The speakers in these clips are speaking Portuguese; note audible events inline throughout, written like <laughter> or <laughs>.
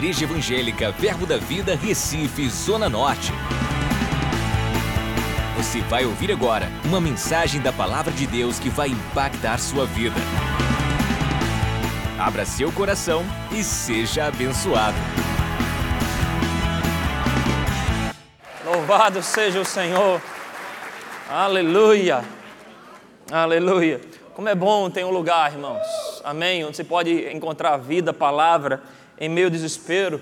Igreja Evangélica Verbo da Vida, Recife, Zona Norte. Você vai ouvir agora uma mensagem da Palavra de Deus que vai impactar sua vida. Abra seu coração e seja abençoado. Louvado seja o Senhor. Aleluia. Aleluia. Como é bom ter um lugar, irmãos. Amém. Onde você pode encontrar vida, palavra em ao desespero.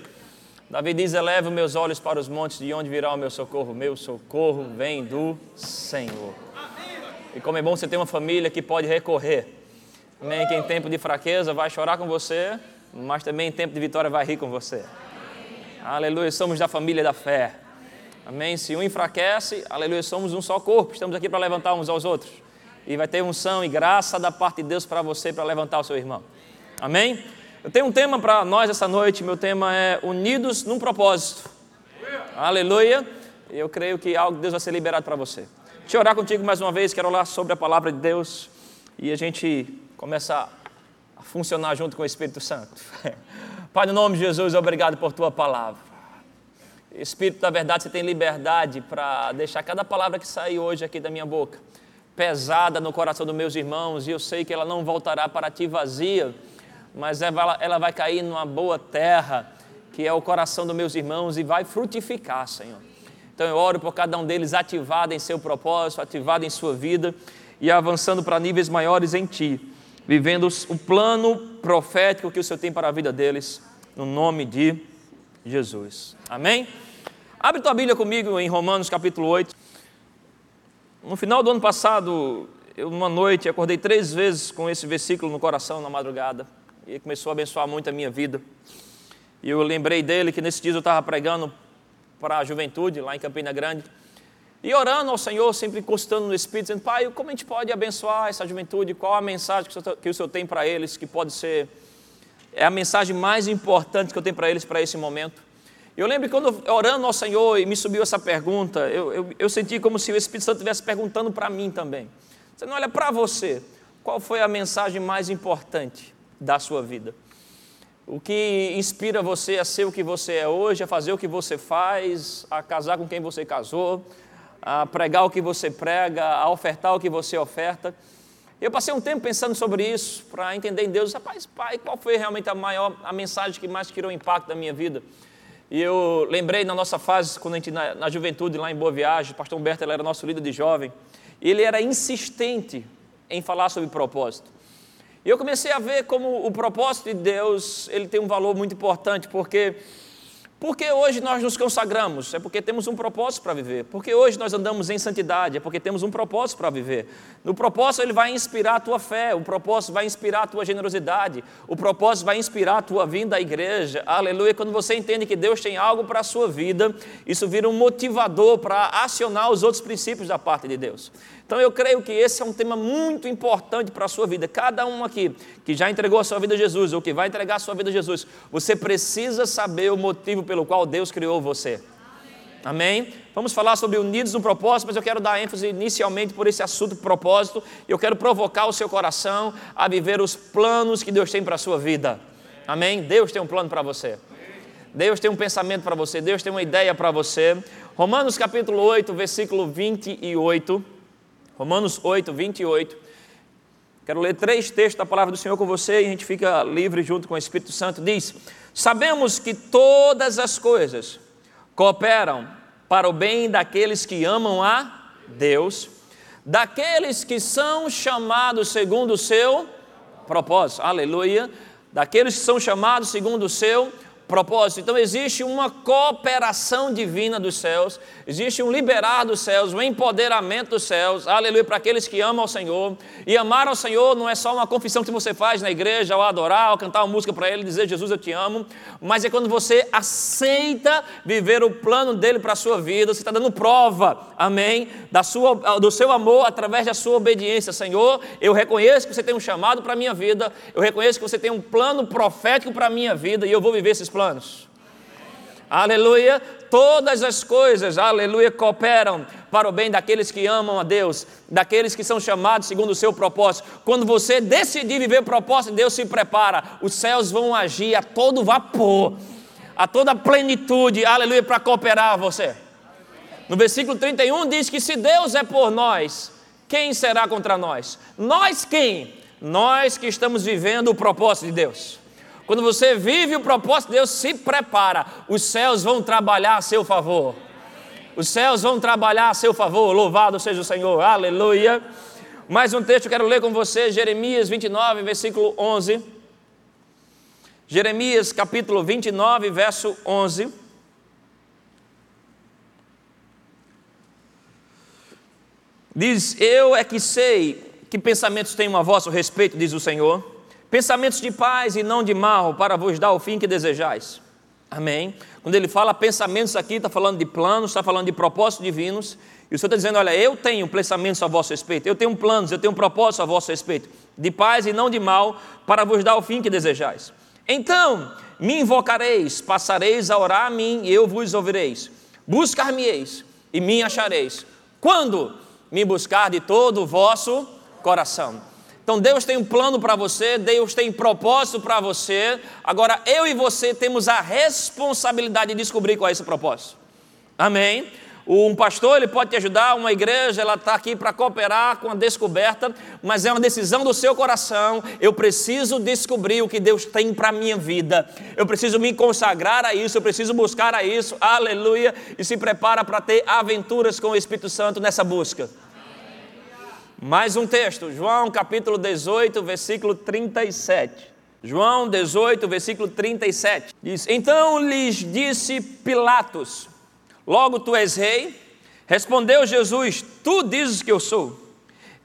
Davi diz: Eleva meus olhos para os montes, de onde virá o meu socorro? Meu socorro vem do Senhor. E como é bom você ter uma família que pode recorrer. Amém. Que em tempo de fraqueza vai chorar com você, mas também em tempo de vitória vai rir com você. Aleluia. Somos da família da fé. Amém. Se um enfraquece, aleluia, somos um só corpo. Estamos aqui para levantar uns aos outros. E vai ter unção e graça da parte de Deus para você para levantar o seu irmão. Amém? Eu tenho um tema para nós essa noite, meu tema é Unidos num Propósito. Aleluia. Eu creio que algo de Deus vai ser liberado para você. Deixa eu orar contigo mais uma vez, quero orar sobre a palavra de Deus e a gente começa a funcionar junto com o Espírito Santo. <laughs> Pai, no nome de Jesus, obrigado por tua palavra. Espírito da verdade, você tem liberdade para deixar cada palavra que sair hoje aqui da minha boca pesada no coração dos meus irmãos e eu sei que ela não voltará para ti vazia mas ela vai cair numa boa terra, que é o coração dos meus irmãos, e vai frutificar, Senhor. Então eu oro por cada um deles ativado em seu propósito, ativado em sua vida e avançando para níveis maiores em Ti, vivendo o plano profético que o Senhor tem para a vida deles, no nome de Jesus. Amém? Abre tua Bíblia comigo em Romanos capítulo 8. No final do ano passado, eu, uma noite, acordei três vezes com esse versículo no coração na madrugada e começou a abençoar muito a minha vida. E eu lembrei dele que nesse dia eu estava pregando para a juventude lá em Campina Grande. E orando ao Senhor, sempre encostando no Espírito, dizendo: Pai, como a gente pode abençoar essa juventude? Qual a mensagem que o Senhor tem para eles, que pode ser é a mensagem mais importante que eu tenho para eles para esse momento? Eu lembro quando orando ao Senhor e me subiu essa pergunta, eu, eu, eu senti como se o Espírito Santo estivesse perguntando para mim também. Não olha para você, qual foi a mensagem mais importante? Da sua vida. O que inspira você a ser o que você é hoje, a fazer o que você faz, a casar com quem você casou, a pregar o que você prega, a ofertar o que você oferta. Eu passei um tempo pensando sobre isso, para entender em Deus, rapaz, pai, qual foi realmente a maior, a mensagem que mais tirou impacto da minha vida? E eu lembrei na nossa fase, quando a gente, na, na juventude, lá em Boa Viagem, o pastor Humberto ele era nosso líder de jovem, ele era insistente em falar sobre propósito. E eu comecei a ver como o propósito de Deus, ele tem um valor muito importante, porque porque hoje nós nos consagramos? É porque temos um propósito para viver. Porque hoje nós andamos em santidade? É porque temos um propósito para viver. No propósito ele vai inspirar a tua fé, o propósito vai inspirar a tua generosidade, o propósito vai inspirar a tua vinda à igreja. Aleluia. Quando você entende que Deus tem algo para a sua vida, isso vira um motivador para acionar os outros princípios da parte de Deus. Então eu creio que esse é um tema muito importante para a sua vida. Cada um aqui que já entregou a sua vida a Jesus ou que vai entregar a sua vida a Jesus, você precisa saber o motivo pelo qual Deus criou você. Amém? Vamos falar sobre unidos no propósito, mas eu quero dar ênfase inicialmente por esse assunto propósito. Eu quero provocar o seu coração a viver os planos que Deus tem para a sua vida. Amém? Deus tem um plano para você. Deus tem um pensamento para você. Deus tem uma ideia para você. Romanos capítulo 8, versículo 28. Romanos 8, 28. Quero ler três textos da palavra do Senhor com você e a gente fica livre junto com o Espírito Santo. Diz: Sabemos que todas as coisas cooperam para o bem daqueles que amam a Deus, daqueles que são chamados segundo o seu propósito. Aleluia. Daqueles que são chamados segundo o seu propósito propósito. Então existe uma cooperação divina dos céus, existe um liberar dos céus, um empoderamento dos céus, aleluia, para aqueles que amam ao Senhor. E amar ao Senhor não é só uma confissão que você faz na igreja, ao adorar, ao cantar uma música para Ele, dizer Jesus eu te amo, mas é quando você aceita viver o plano dele para a sua vida, você está dando prova, amém, da sua, do seu amor através da sua obediência. Senhor, eu reconheço que você tem um chamado para a minha vida, eu reconheço que você tem um plano profético para a minha vida e eu vou viver esses planos planos. Aleluia. Todas as coisas, aleluia, cooperam para o bem daqueles que amam a Deus, daqueles que são chamados segundo o seu propósito. Quando você decidir viver o propósito, Deus se prepara, os céus vão agir a todo vapor a toda plenitude, aleluia, para cooperar você. No versículo 31 diz que se Deus é por nós, quem será contra nós? Nós quem? Nós que estamos vivendo o propósito de Deus. Quando você vive o propósito de Deus, se prepara, os céus vão trabalhar a seu favor. Os céus vão trabalhar a seu favor. Louvado seja o Senhor. Aleluia. Mais um texto eu quero ler com você, Jeremias 29, versículo 11. Jeremias capítulo 29, verso 11. Diz: Eu é que sei que pensamentos tenho a vosso respeito, diz o Senhor, pensamentos de paz e não de mal, para vos dar o fim que desejais. Amém. Quando ele fala pensamentos aqui, está falando de planos, está falando de propósitos divinos. E o Senhor está dizendo: Olha, eu tenho pensamentos a vosso respeito, eu tenho planos, eu tenho propósitos a vosso respeito, de paz e não de mal, para vos dar o fim que desejais. Então me invocareis, passareis a orar a mim e eu vos ouvireis. Buscar-me-eis e me achareis. Quando me buscar de todo o vosso coração. Então Deus tem um plano para você, Deus tem propósito para você. Agora eu e você temos a responsabilidade de descobrir qual é esse propósito. Amém? Um pastor ele pode te ajudar, uma igreja ela está aqui para cooperar com a descoberta, mas é uma decisão do seu coração. Eu preciso descobrir o que Deus tem para a minha vida. Eu preciso me consagrar a isso, eu preciso buscar a isso. Aleluia! E se prepara para ter aventuras com o Espírito Santo nessa busca. Mais um texto, João capítulo 18, versículo 37. João 18, versículo 37. Diz: Então lhes disse Pilatos: Logo tu és rei? Respondeu Jesus: Tu dizes que eu sou.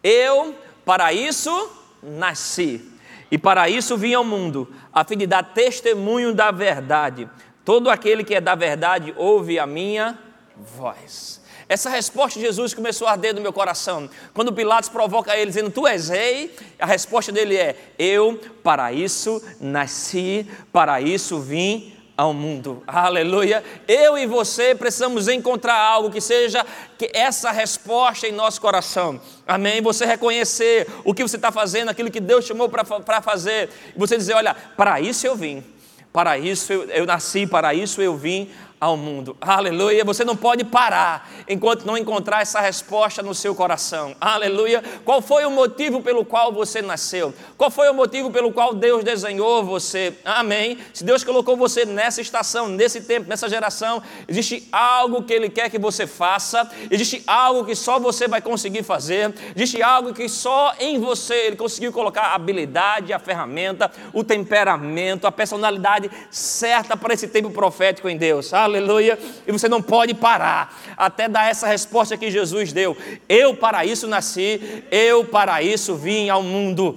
Eu para isso nasci e para isso vim ao mundo, a fim de dar testemunho da verdade. Todo aquele que é da verdade ouve a minha voz. Essa resposta de Jesus começou a arder no meu coração. Quando Pilatos provoca ele dizendo: Tu és rei, a resposta dele é: Eu para isso nasci, para isso vim ao mundo. Aleluia. Eu e você precisamos encontrar algo que seja que essa resposta em nosso coração. Amém. Você reconhecer o que você está fazendo, aquilo que Deus chamou para fazer. Você dizer: olha, para isso eu vim. Para isso eu, eu nasci, para isso eu vim ao mundo. Aleluia. Você não pode parar enquanto não encontrar essa resposta no seu coração. Aleluia. Qual foi o motivo pelo qual você nasceu? Qual foi o motivo pelo qual Deus desenhou você? Amém. Se Deus colocou você nessa estação, nesse tempo, nessa geração, existe algo que Ele quer que você faça, existe algo que só você vai conseguir fazer, existe algo que só em você Ele conseguiu colocar a habilidade, a ferramenta, o temperamento, a personalidade certa para esse tempo profético em Deus aleluia, e você não pode parar até dar essa resposta que Jesus deu. Eu para isso nasci, eu para isso vim ao mundo.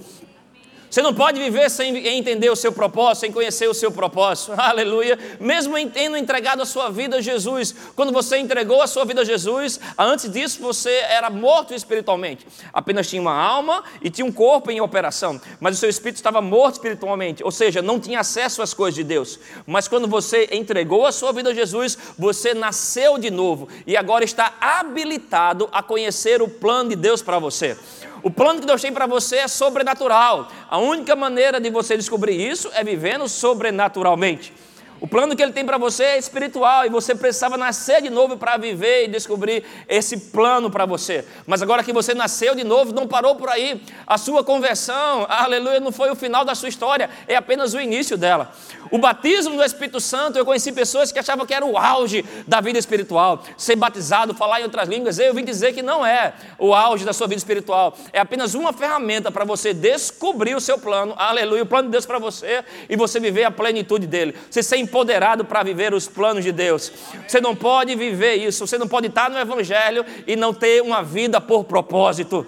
Você não pode viver sem entender o seu propósito, sem conhecer o seu propósito. <laughs> Aleluia. Mesmo tendo entregado a sua vida a Jesus. Quando você entregou a sua vida a Jesus, antes disso você era morto espiritualmente. Apenas tinha uma alma e tinha um corpo em operação. Mas o seu espírito estava morto espiritualmente. Ou seja, não tinha acesso às coisas de Deus. Mas quando você entregou a sua vida a Jesus, você nasceu de novo. E agora está habilitado a conhecer o plano de Deus para você. O plano que Deus tem para você é sobrenatural. A única maneira de você descobrir isso é vivendo sobrenaturalmente. O plano que ele tem para você é espiritual e você precisava nascer de novo para viver e descobrir esse plano para você. Mas agora que você nasceu de novo, não parou por aí. A sua conversão, aleluia, não foi o final da sua história, é apenas o início dela. O batismo do Espírito Santo, eu conheci pessoas que achavam que era o auge da vida espiritual. Ser batizado, falar em outras línguas, eu vim dizer que não é o auge da sua vida espiritual. É apenas uma ferramenta para você descobrir o seu plano, aleluia, o plano de Deus para você e você viver a plenitude dele. Você ser empoderado para viver os planos de Deus. Você não pode viver isso, você não pode estar no Evangelho e não ter uma vida por propósito.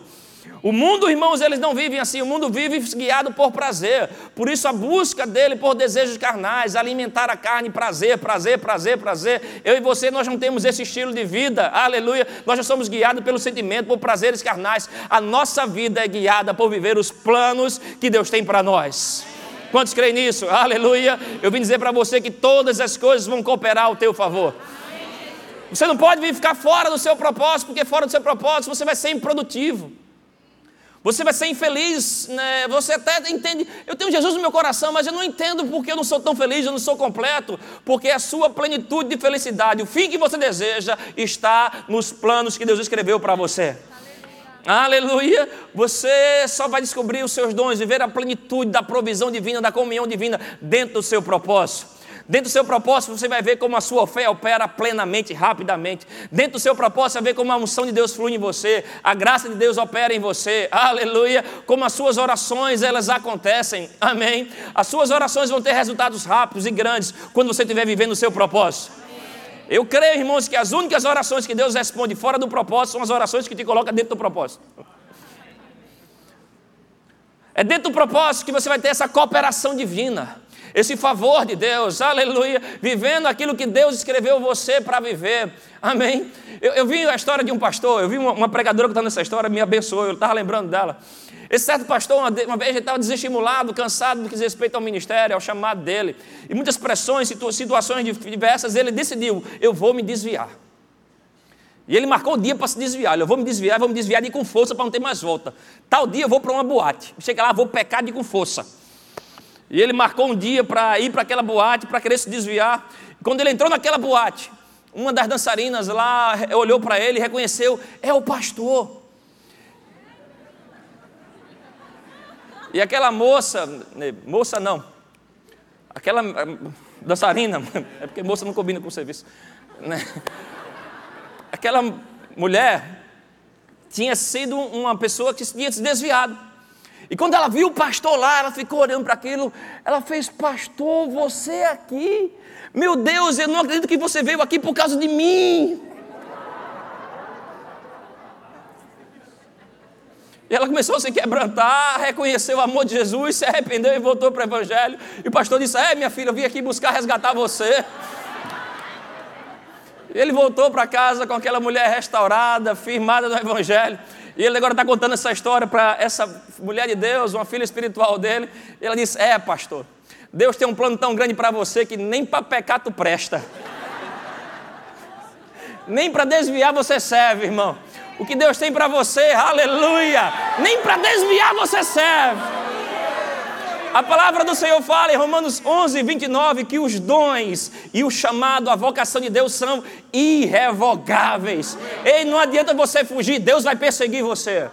O mundo, irmãos, eles não vivem assim, o mundo vive guiado por prazer. Por isso a busca dele por desejos carnais, alimentar a carne, prazer, prazer, prazer, prazer. Eu e você, nós não temos esse estilo de vida, aleluia. Nós já somos guiados pelo sentimento, por prazeres carnais. A nossa vida é guiada por viver os planos que Deus tem para nós. Quantos creem nisso? Aleluia. Eu vim dizer para você que todas as coisas vão cooperar ao teu favor. Você não pode vir ficar fora do seu propósito, porque fora do seu propósito você vai ser improdutivo. Você vai ser infeliz, né? você até entende, eu tenho Jesus no meu coração, mas eu não entendo porque eu não sou tão feliz, eu não sou completo, porque a sua plenitude de felicidade, o fim que você deseja, está nos planos que Deus escreveu para você. Aleluia. Você só vai descobrir os seus dons, viver a plenitude da provisão divina, da comunhão divina dentro do seu propósito. Dentro do seu propósito, você vai ver como a sua fé opera plenamente, rapidamente. Dentro do seu propósito, você vai ver como a unção de Deus flui em você, a graça de Deus opera em você. Aleluia! Como as suas orações, elas acontecem. Amém. As suas orações vão ter resultados rápidos e grandes quando você estiver vivendo o seu propósito. Eu creio, irmãos, que as únicas orações que Deus responde fora do propósito são as orações que te colocam dentro do propósito. É dentro do propósito que você vai ter essa cooperação divina esse favor de Deus, aleluia, vivendo aquilo que Deus escreveu você para viver, amém. Eu, eu, vi a história de um pastor, eu vi uma, uma pregadora que está nessa história, me abençoou, eu estava lembrando dela. Esse certo pastor, uma, vez, ele estava desestimulado, cansado do que diz respeito ao ministério, ao chamado dele, e muitas pressões, situ, situações diversas, ele decidiu: eu vou me desviar. E ele marcou o dia para se desviar. Eu vou me desviar, vou me desviar de com força para não ter mais volta. Tal dia eu vou para uma boate. Chega lá, vou pecar de com força. E ele marcou um dia para ir para aquela boate, para querer se desviar. Quando ele entrou naquela boate, uma das dançarinas lá olhou para ele e reconheceu: é o pastor. E aquela moça, né, moça não, aquela eh, dançarina, <laughs> é porque moça não combina com o serviço, né? aquela mulher tinha sido uma pessoa que tinha se desviado. E quando ela viu o pastor lá, ela ficou olhando para aquilo, ela fez: Pastor, você aqui? Meu Deus, eu não acredito que você veio aqui por causa de mim. E ela começou a se quebrantar, reconheceu o amor de Jesus, se arrependeu e voltou para o Evangelho. E o pastor disse: É, minha filha, eu vim aqui buscar resgatar você. Ele voltou para casa com aquela mulher restaurada, firmada no Evangelho. E ele agora está contando essa história para essa mulher de Deus, uma filha espiritual dele. E ela disse: É, pastor, Deus tem um plano tão grande para você que nem para pecar tu presta. nem para desviar você serve, irmão. O que Deus tem para você, aleluia! Nem para desviar você serve. A palavra do Senhor fala em Romanos 11, 29 que os dons e o chamado, a vocação de Deus são irrevogáveis. E não adianta você fugir, Deus vai perseguir você.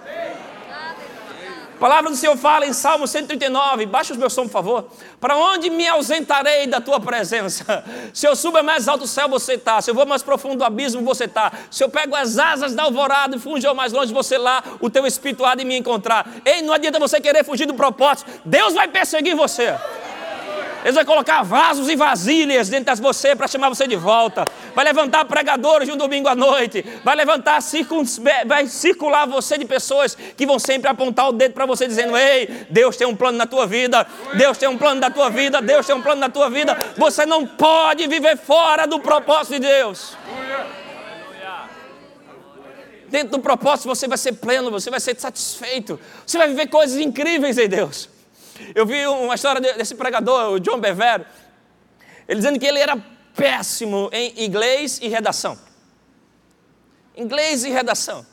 A palavra do Senhor fala em Salmo 139, baixa os meus som, por favor. Para onde me ausentarei da tua presença? Se eu subo mais alto do céu, você está. Se eu vou mais profundo do abismo, você está. Se eu pego as asas da alvorada e fujo mais longe, você lá, o teu espírito há de me encontrar. Ei, não adianta você querer fugir do propósito. Deus vai perseguir você. Eles vão colocar vasos e vasilhas dentro de você para chamar você de volta. Vai levantar pregadores de um domingo à noite. Vai levantar, vai circular você de pessoas que vão sempre apontar o dedo para você, dizendo: Ei, Deus tem um plano na tua vida. Deus tem um plano na tua vida. Deus tem um plano na tua vida. Você não pode viver fora do propósito de Deus. Dentro do propósito você vai ser pleno, você vai ser satisfeito, você vai viver coisas incríveis em Deus. Eu vi uma história desse pregador, o John Bevere, ele dizendo que ele era péssimo em inglês e redação. Inglês e redação.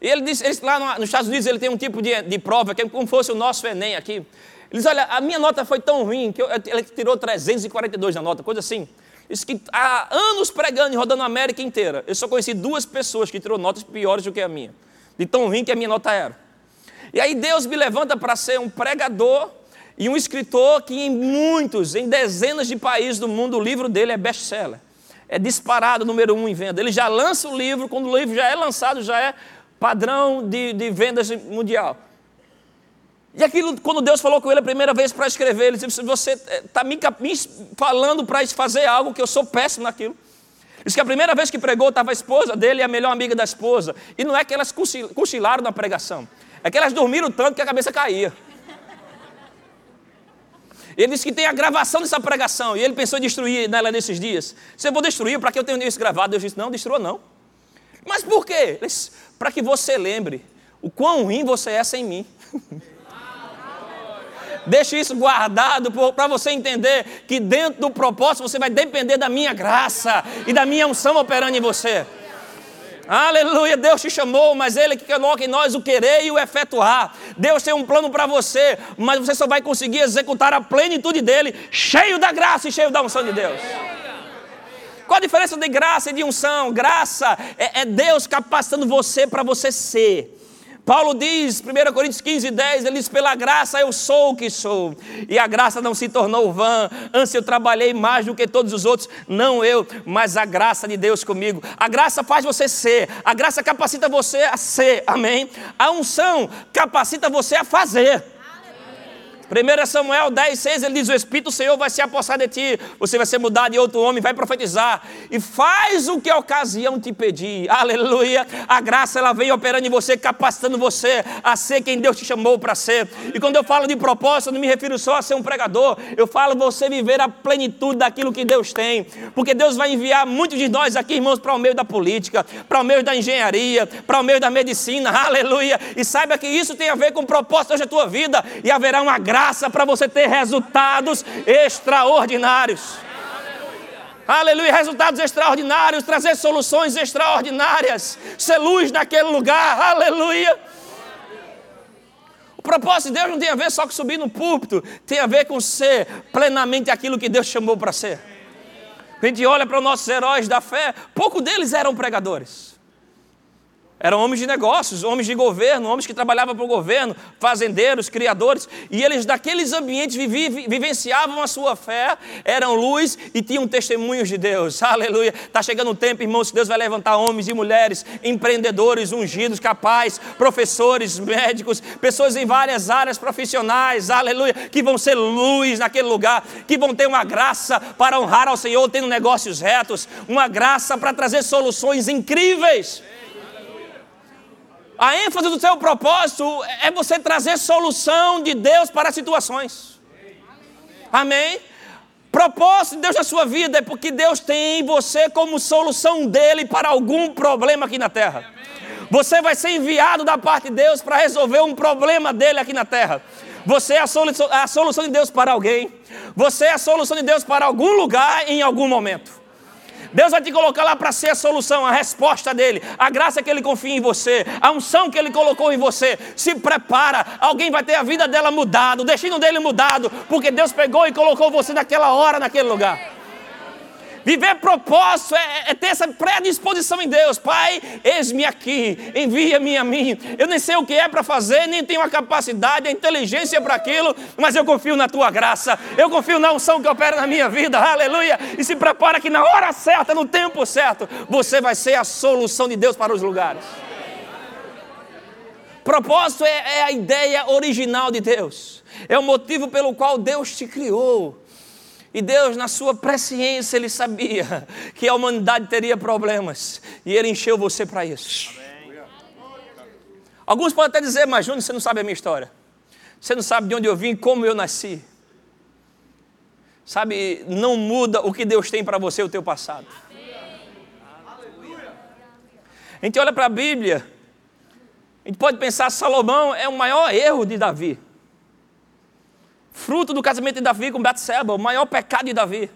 E ele disse, ele, lá nos Estados Unidos ele tem um tipo de, de prova que é como fosse o nosso Enem aqui. Ele diz, olha, a minha nota foi tão ruim que eu, ele tirou 342 na nota, coisa assim. Isso que há anos pregando e rodando a América inteira. Eu só conheci duas pessoas que tirou notas piores do que a minha. De tão ruim que a minha nota era. E aí Deus me levanta para ser um pregador e um escritor que em muitos, em dezenas de países do mundo, o livro dele é best-seller. É disparado número um em venda. Ele já lança o livro, quando o livro já é lançado, já é padrão de, de vendas mundial. E aquilo, quando Deus falou com ele a primeira vez para escrever, ele disse: Você está me, me, falando para fazer algo que eu sou péssimo naquilo. Diz que a primeira vez que pregou estava a esposa dele e a melhor amiga da esposa. E não é que elas cochilaram na pregação. É que elas dormiram tanto que a cabeça caía. Ele disse que tem a gravação dessa pregação. E ele pensou em destruir ela nesses dias. Se eu vou destruir, para que eu tenha isso gravado? Deus disse: Não, destrua não. Mas por quê? Para que você lembre o quão ruim você é sem mim. <laughs> Deixe isso guardado para você entender que dentro do propósito você vai depender da minha graça e da minha unção operando em você. Aleluia, Deus te chamou, mas Ele que coloca em nós o querer e o efetuar. Deus tem um plano para você, mas você só vai conseguir executar a plenitude dele, cheio da graça e cheio da unção de Deus. Qual a diferença de graça e de unção? Graça é, é Deus capacitando você para você ser. Paulo diz, 1 Coríntios 15, 10, ele diz: pela graça eu sou o que sou, e a graça não se tornou vã. Antes eu trabalhei mais do que todos os outros, não eu, mas a graça de Deus comigo. A graça faz você ser, a graça capacita você a ser, amém? A unção capacita você a fazer. 1 Samuel 10, 6, ele diz: O Espírito do Senhor vai se apossar de ti, você vai ser mudado e outro homem, vai profetizar, e faz o que a ocasião te pedir. <laughs> Aleluia! A graça ela vem operando em você, capacitando você a ser quem Deus te chamou para ser. E quando eu falo de propósito, não me refiro só a ser um pregador, eu falo você viver a plenitude daquilo que Deus tem, porque Deus vai enviar muitos de nós aqui, irmãos, para o meio da política, para o meio da engenharia, para o meio da medicina, <laughs> aleluia! E saiba que isso tem a ver com o propósito da tua vida, e haverá uma graça graça para você ter resultados extraordinários. Aleluia, resultados extraordinários, trazer soluções extraordinárias, ser luz naquele lugar, aleluia. O propósito de Deus não tem a ver só com subir no púlpito, tem a ver com ser plenamente aquilo que Deus chamou para ser. A gente olha para os nossos heróis da fé, pouco deles eram pregadores. Eram homens de negócios, homens de governo, homens que trabalhavam para o governo, fazendeiros, criadores, e eles daqueles ambientes vivi, vivenciavam a sua fé, eram luz e tinham testemunhos de Deus. <laughs> Aleluia. Está chegando o tempo, irmãos, que Deus vai levantar homens e mulheres, empreendedores, ungidos, capazes, professores, médicos, pessoas em várias áreas profissionais, aleluia, que vão ser luz naquele lugar, que vão ter uma graça para honrar ao Senhor, tendo negócios retos, uma graça para trazer soluções incríveis. A ênfase do seu propósito é você trazer solução de Deus para situações. Amém? Propósito de Deus na sua vida é porque Deus tem você como solução dele para algum problema aqui na terra. Você vai ser enviado da parte de Deus para resolver um problema dele aqui na terra. Você é a solução, a solução de Deus para alguém. Você é a solução de Deus para algum lugar em algum momento. Deus vai te colocar lá para ser a solução, a resposta dele, a graça que ele confia em você, a unção que ele colocou em você. Se prepara, alguém vai ter a vida dela mudada, o destino dele mudado, porque Deus pegou e colocou você naquela hora, naquele lugar. Viver propósito é, é, ter essa predisposição em Deus. Pai, eis-me aqui, envia-me a mim. Eu nem sei o que é para fazer, nem tenho a capacidade, a inteligência para aquilo, mas eu confio na tua graça. Eu confio na unção que opera na minha vida. Aleluia. E se prepara que na hora certa, no tempo certo, você vai ser a solução de Deus para os lugares. Propósito é, é a ideia original de Deus. É o motivo pelo qual Deus te criou. E Deus, na sua presciência, Ele sabia <laughs> que a humanidade teria problemas. E Ele encheu você para isso. Amém. Alguns podem até dizer, mas Júnior, você não sabe a minha história. Você não sabe de onde eu vim, como eu nasci. Sabe, não muda o que Deus tem para você, o teu passado. A gente olha para a Bíblia, a gente pode pensar, Salomão é o maior erro de Davi fruto do casamento de Davi com Batseba, o maior pecado de Davi.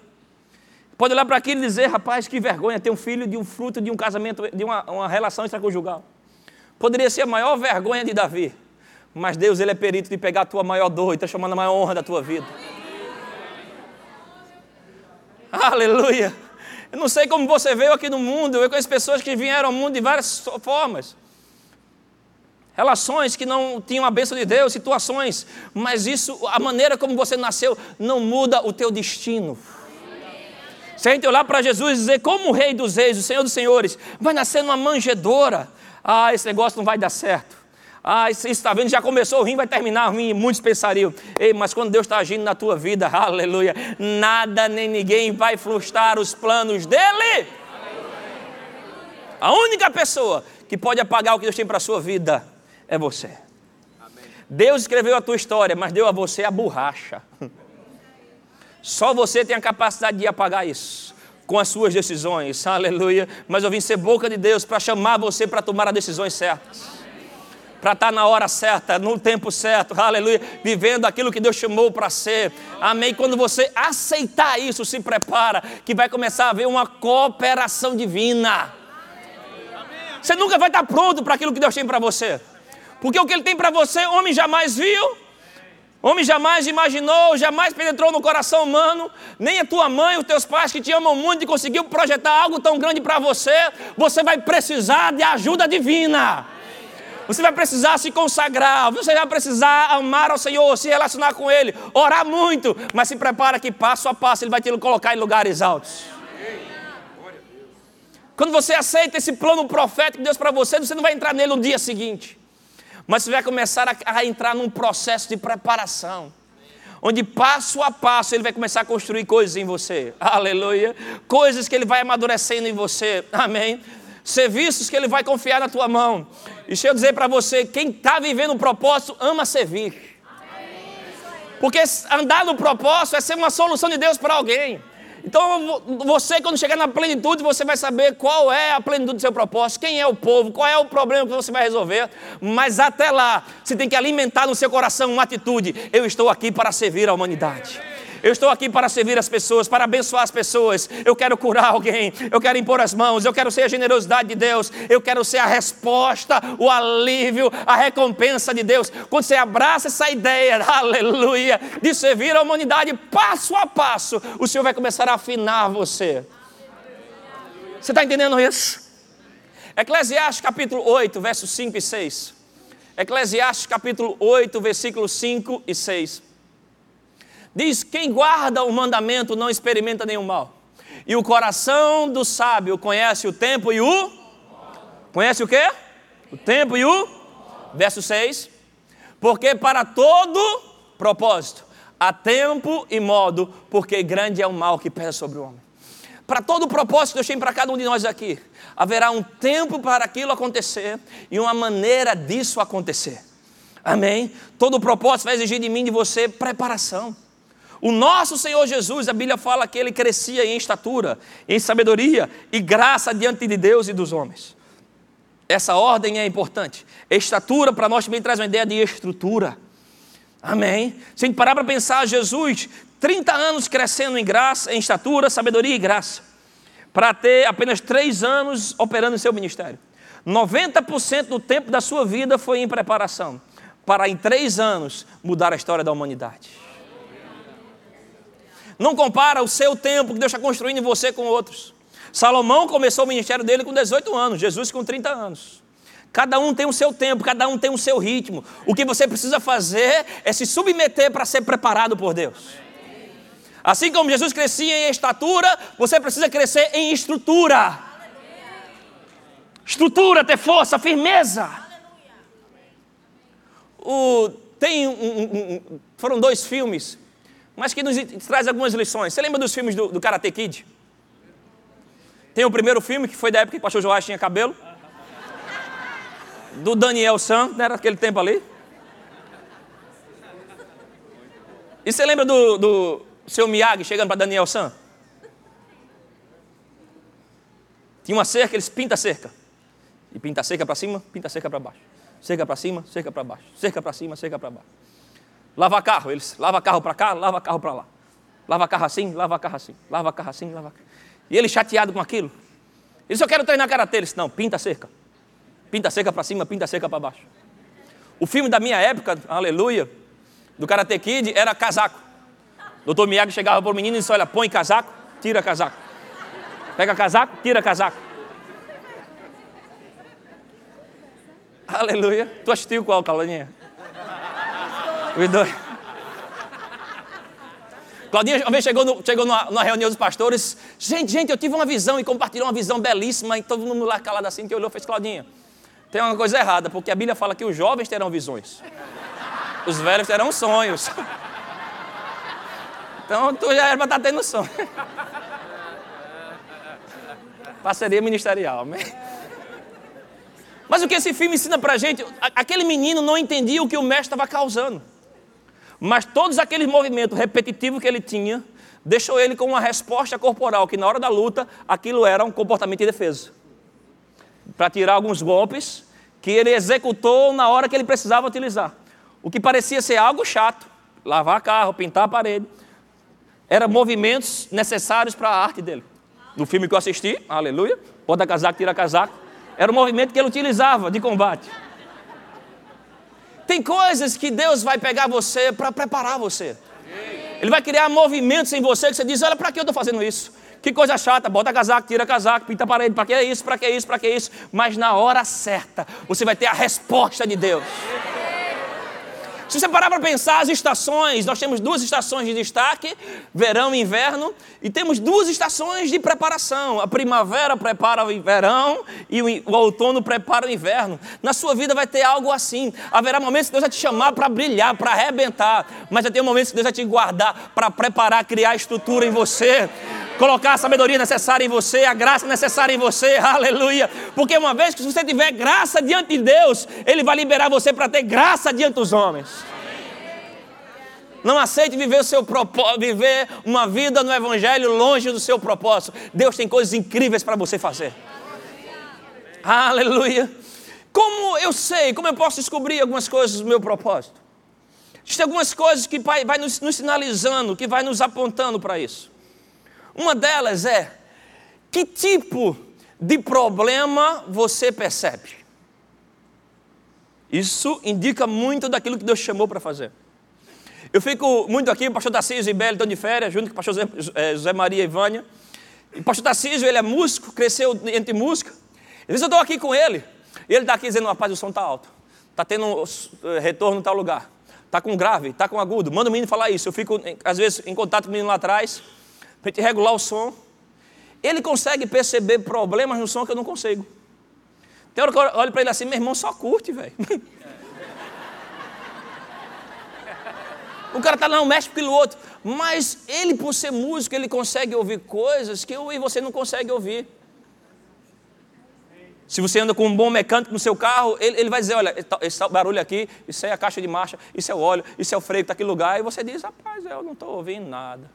Pode olhar para aquilo e dizer, rapaz, que vergonha ter um filho de um fruto de um casamento, de uma, uma relação extraconjugal. Poderia ser a maior vergonha de Davi, mas Deus ele é perito de pegar a tua maior dor e transformar na maior honra da tua vida. Aleluia! Eu não sei como você veio aqui no mundo, eu conheço pessoas que vieram ao mundo de várias formas relações que não tinham a bênção de Deus, situações, mas isso, a maneira como você nasceu, não muda o teu destino. Se a gente olhar para Jesus e dizer, como o Rei dos Reis, o Senhor dos Senhores, vai nascer numa manjedora, ah, esse negócio não vai dar certo. Ah, isso está vendo, já começou ruim, vai terminar ruim. Muitos pensariam, ei, mas quando Deus está agindo na tua vida, <laughs> aleluia, nada nem ninguém vai frustrar os planos dele. A única pessoa que pode apagar o que Deus tem para a sua vida é você. Deus escreveu a tua história, mas deu a você a borracha. Só você tem a capacidade de apagar isso com as suas decisões, aleluia. Mas eu vim ser boca de Deus para chamar você para tomar as decisões certas para estar tá na hora certa, no tempo certo, aleluia, vivendo aquilo que Deus chamou para ser, amém. Quando você aceitar isso, se prepara, que vai começar a haver uma cooperação divina. Você nunca vai estar pronto para aquilo que Deus tem para você. Porque o que Ele tem para você, homem jamais viu, homem jamais imaginou, jamais penetrou no coração humano, nem a tua mãe, os teus pais que te amam muito e conseguiu projetar algo tão grande para você, você vai precisar de ajuda divina. Você vai precisar se consagrar, você vai precisar amar ao Senhor, se relacionar com Ele, orar muito, mas se prepara que passo a passo Ele vai te colocar em lugares altos. Quando você aceita esse plano profético de Deus para você, você não vai entrar nele no dia seguinte, mas você vai começar a, a entrar num processo de preparação onde passo a passo ele vai começar a construir coisas em você, aleluia, coisas que ele vai amadurecendo em você, amém serviços que Ele vai confiar na tua mão. E deixa eu dizer para você: quem está vivendo um propósito ama servir. Porque andar no propósito é ser uma solução de Deus para alguém. Então, você, quando chegar na plenitude, você vai saber qual é a plenitude do seu propósito, quem é o povo, qual é o problema que você vai resolver. Mas até lá, você tem que alimentar no seu coração uma atitude: eu estou aqui para servir a humanidade. Eu estou aqui para servir as pessoas, para abençoar as pessoas. Eu quero curar alguém, eu quero impor as mãos, eu quero ser a generosidade de Deus, eu quero ser a resposta, o alívio, a recompensa de Deus. Quando você abraça essa ideia, <laughs> aleluia, de servir a humanidade passo a passo, o Senhor vai começar a afinar você. Você está entendendo isso? Eclesiastes capítulo 8, versos 5 e 6. Eclesiastes capítulo 8, versículos 5 e 6. Diz: quem guarda o mandamento não experimenta nenhum mal. E o coração do sábio conhece o tempo e o. Conhece o quê? O tempo e o. Verso 6. Porque para todo propósito há tempo e modo, porque grande é o mal que pesa sobre o homem. Para todo propósito eu tenho para cada um de nós aqui, haverá um tempo para aquilo acontecer e uma maneira disso acontecer. Amém? Todo propósito vai exigir de mim de você preparação. O nosso Senhor Jesus, a Bíblia fala que ele crescia em estatura, em sabedoria e graça diante de Deus e dos homens. Essa ordem é importante. Estatura para nós também traz uma ideia de estrutura. Amém? Se a gente parar para pensar, Jesus, 30 anos crescendo em graça, em estatura, sabedoria e graça, para ter apenas 3 anos operando em seu ministério. 90% do tempo da sua vida foi em preparação, para em 3 anos mudar a história da humanidade. Não compara o seu tempo que Deus está construindo em você com outros. Salomão começou o ministério dele com 18 anos, Jesus com 30 anos. Cada um tem o seu tempo, cada um tem o seu ritmo. O que você precisa fazer é se submeter para ser preparado por Deus. Assim como Jesus crescia em estatura, você precisa crescer em estrutura. Estrutura, ter força, firmeza. O, tem um, um, um, foram dois filmes mas que nos traz algumas lições. Você lembra dos filmes do, do Karate Kid? Tem o primeiro filme, que foi da época que o pastor Joás tinha cabelo. Do Daniel San, não era aquele tempo ali? E você lembra do, do seu Miyagi chegando para Daniel San? Tinha uma cerca, eles pintam a cerca. E pinta a cerca para cima, pinta a cerca para baixo. Cerca para cima, cerca para baixo. Cerca para cima, cerca para baixo. Lava carro, eles lava carro para cá, lava carro para lá. Lava carro assim, lava carro assim, lava carro assim, lava carro. E ele chateado com aquilo. Ele só quer treinar karatê. Ele disse, não, pinta cerca. Pinta cerca para cima, pinta cerca para baixo. O filme da minha época, aleluia, do Karate Kid, era casaco. Doutor Miyagi chegava para o menino e disse, olha, põe casaco, tira casaco. Pega casaco, tira casaco. Aleluia. Tu assistiu qual, Claudinha? Os. Claudinha uma vez chegou, no, chegou numa, numa, reunião dos pastores. Gente, gente, eu tive uma visão e compartilhou uma visão belíssima. E todo mundo lá calado assim, que olhou fez Claudinha. Tem uma coisa errada, porque a Bíblia fala que os jovens terão visões. Os velhos terão sonhos. <laughs> Então tu já era para estar tá tendo sonho. <laughs> Parceria ministerial? Mas o que esse filme ensina para a gente? Aquele menino não entendia o que o mestre estava causando. Mas todos aqueles movimentos repetitivos que ele tinha, deixou ele com uma resposta corporal, que na hora da luta, aquilo era um comportamento de defesa. Para tirar alguns golpes que ele executou na hora que ele precisava utilizar. O que parecia ser algo chato, lavar carro, pintar a parede, eram movimentos necessários para a arte dele. No filme que eu assisti, aleluia, bota casaco, tira casaco, Era o movimento que ele utilizava de combate. Tem coisas que Deus vai pegar você para preparar você. Ele vai criar movimentos em você que você diz: Olha, para que eu estou fazendo isso? Que coisa chata, bota casaco, tira casaco, pinta a parede, para que é isso, para que é isso, para que é isso? Mas na hora certa, você vai ter a resposta de Deus. Se você parar para pensar as estações, nós temos duas estações de destaque, verão e inverno, e temos duas estações de preparação. A primavera prepara o verão e o outono prepara o inverno. Na sua vida vai ter algo assim. Haverá momentos que Deus vai te chamar para brilhar, para arrebentar, mas vai ter momentos que Deus vai te guardar para preparar, criar estrutura em você colocar a sabedoria necessária em você, a graça necessária em você, <laughs> aleluia. Porque uma vez que você tiver graça diante de Deus, Ele vai liberar você para ter graça diante dos homens. Não aceite viver, o seu viver uma vida no Evangelho longe do seu propósito. Deus tem coisas incríveis para você fazer. Aleluia. Como eu sei, como eu posso descobrir algumas coisas do meu propósito? Existem algumas coisas que vai nos, nos sinalizando, que vai nos apontando para isso. Uma delas é: que tipo de problema você percebe? Isso indica muito daquilo que Deus chamou para fazer. Eu fico muito aqui, o pastor Tarcísio e Beli estão de férias, junto com o pastor José, eh, Maria e Vânia. O pastor Tarcísio, ele é músico, cresceu entre música. Às vezes eu estou aqui com ele, e ele está aqui dizendo, rapaz, o som está alto. Está tendo um eh, retorno em tal lugar. Está com grave, está com agudo. Manda o menino falar isso. Eu fico, às vezes, em contato com o menino lá atrás gente regular o som. Ele consegue perceber problemas no som que eu não consigo. Tem hora que eu olho para ele assim, meu irmão só curte, velho. <laughs> O cara está lá, um mexe pelo outro. Mas ele, por ser músico, ele consegue ouvir coisas que eu e você não consegue ouvir. Se você anda com um bom mecânico no seu carro, ele, ele vai dizer: olha, esse barulho aqui, isso é a caixa de marcha, isso é o óleo, isso é o freio que está aqui lugar. E você diz: rapaz, eu não estou ouvindo nada.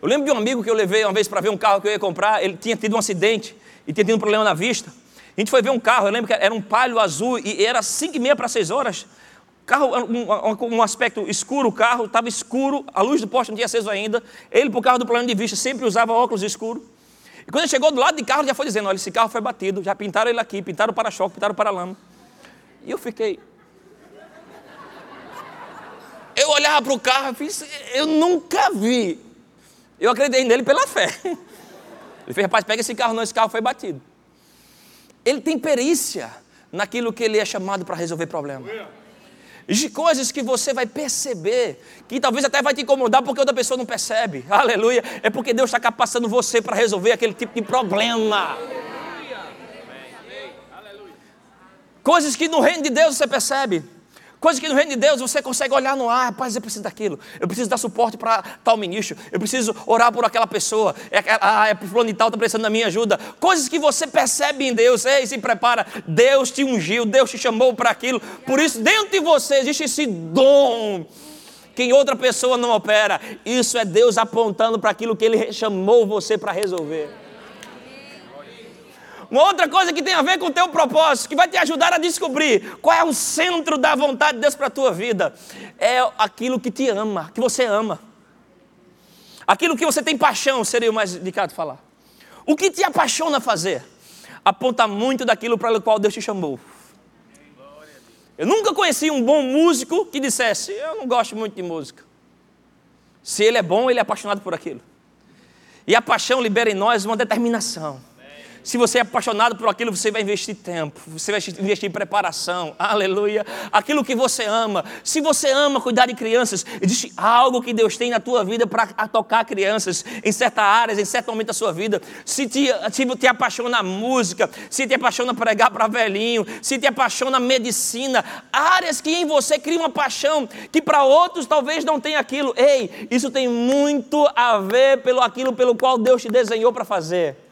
Eu lembro de um amigo que eu levei uma vez para ver um carro que eu ia comprar, ele tinha tido um acidente e tinha tido um problema na vista. A gente foi ver um carro, eu lembro que era um palio azul e era 5 e meia para 6 horas. Carro, um, um, aspecto escuro, o carro estava escuro, a luz do poste não tinha aceso ainda. Ele, por causa do plano de vista, sempre usava óculos escuros. E quando ele chegou do lado de carro, já foi dizendo: olha, esse carro foi batido, já pintaram ele aqui, pintaram o para-choque, pintaram o para-lama. E eu fiquei. Eu olhava para o carro e fiz, eu nunca vi eu acreditei nele pela fé. Ele fez, rapaz, pega esse carro, não, esse carro foi batido. Ele tem perícia naquilo que ele é chamado para resolver problemas. De coisas que você vai perceber, que talvez até vai te incomodar porque outra pessoa não percebe. <laughs> Aleluia. É porque Deus está capacitando você para resolver aquele tipo de problema. Coisas que no reino de Deus você percebe. Coisa que no reino de Deus você consegue olhar no ar, rapaz, eu preciso daquilo, eu preciso dar suporte para tal ministro, eu preciso orar por aquela pessoa, é, ah, é fulano de tal, está precisando da minha ajuda. Coisas que você percebe em Deus, ei, se prepara, Deus te ungiu, Deus te chamou para aquilo, por isso dentro de você existe esse dom que em outra pessoa não opera. Isso é Deus apontando para aquilo que Ele chamou você para resolver. Uma outra coisa que tem a ver com o teu propósito, que vai te ajudar a descobrir qual é o centro da vontade de Deus para a tua vida, é aquilo que te ama, que você ama. Aquilo que você tem paixão, seria o mais indicado falar. O que te apaixona fazer, aponta muito daquilo para o qual Deus te chamou. Eu nunca conheci um bom músico que dissesse: Eu não gosto muito de música. Se ele é bom, ele é apaixonado por aquilo. E a paixão libera em nós uma determinação. Se você é apaixonado por aquilo, você vai investir tempo, você vai investir em preparação, aleluia. Aquilo que você ama. Se você ama cuidar de crianças, existe algo que Deus tem na tua vida para tocar crianças em certas áreas, em certo momento da sua vida. Se te, se te apaixona a música, se te apaixona pregar para velhinho, se te apaixona a medicina, áreas que em você criam uma paixão que para outros talvez não tenha aquilo. Ei, isso tem muito a ver pelo aquilo pelo qual Deus te desenhou para fazer.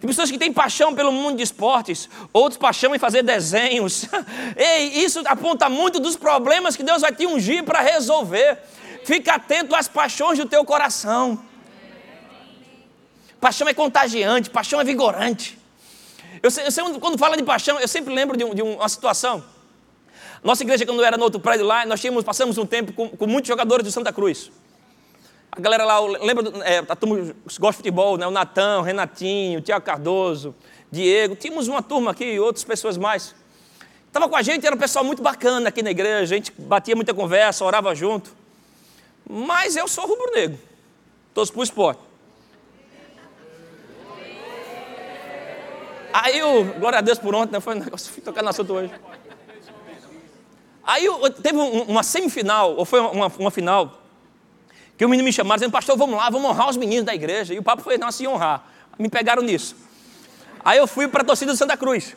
Tem pessoas que têm paixão pelo mundo de esportes, outros paixão em fazer desenhos. <laughs> Ei, isso aponta muito dos problemas que Deus vai te ungir para resolver. Fica atento às paixões do teu coração. Paixão é contagiante, paixão é vigorante. Eu, eu quando fala de paixão, eu sempre lembro de, um, de, uma situação. Nossa igreja, quando era no outro prédio lá, nós tínhamos, passamos um tempo com, com muitos jogadores do Santa Cruz. A galera lá, lembra, é, a turma gosta de futebol, né? O Natão, Renatinho, Tiago Cardoso, Diego. Tínhamos uma turma aqui outras pessoas mais. Estava com a gente, era um pessoal muito bacana aqui na igreja, a gente batia muita conversa, orava junto. Mas eu sou rubro-negro, todos para o esporte. Aí o, glória a Deus por ontem, né? Foi um negócio, fui tocar no assunto hoje. Aí teve uma semifinal, ou foi uma, uma final, que o menino me chamou dizendo, pastor, vamos lá, vamos honrar os meninos da igreja. E o papo foi, não, se honrar. Me pegaram nisso. Aí eu fui para a torcida de Santa Cruz.